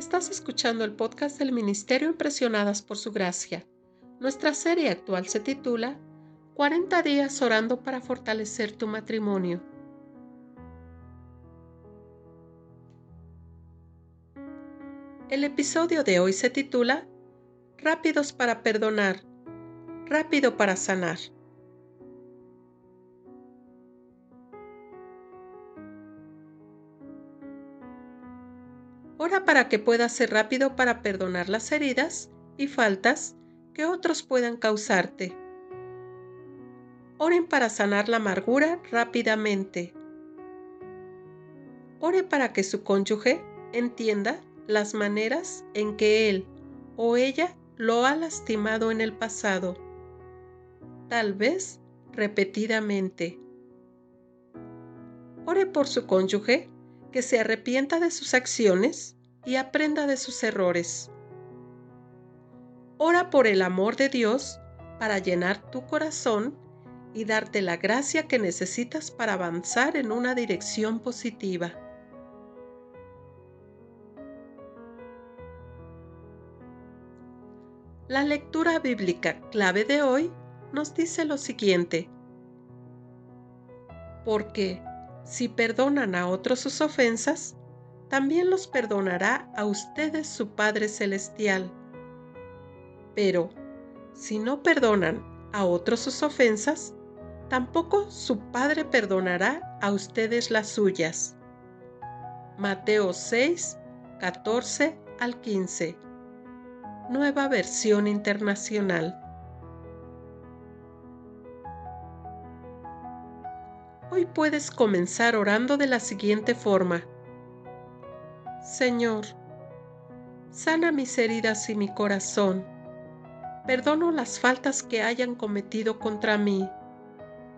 Estás escuchando el podcast del Ministerio Impresionadas por Su Gracia. Nuestra serie actual se titula 40 días orando para fortalecer tu matrimonio. El episodio de hoy se titula Rápidos para perdonar, rápido para sanar. Ora para que puedas ser rápido para perdonar las heridas y faltas que otros puedan causarte. Oren para sanar la amargura rápidamente. Ore para que su cónyuge entienda las maneras en que él o ella lo ha lastimado en el pasado, tal vez repetidamente. Ore por su cónyuge que se arrepienta de sus acciones y aprenda de sus errores. Ora por el amor de Dios para llenar tu corazón y darte la gracia que necesitas para avanzar en una dirección positiva. La lectura bíblica clave de hoy nos dice lo siguiente. Porque si perdonan a otros sus ofensas, también los perdonará a ustedes su Padre Celestial. Pero, si no perdonan a otros sus ofensas, tampoco su Padre perdonará a ustedes las suyas. Mateo 6, 14 al 15. Nueva versión internacional. Hoy puedes comenzar orando de la siguiente forma. Señor, sana mis heridas y mi corazón. Perdono las faltas que hayan cometido contra mí.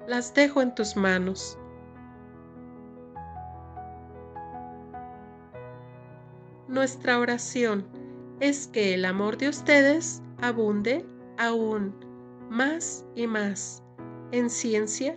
Las dejo en tus manos. Nuestra oración es que el amor de ustedes abunde aún más y más en ciencia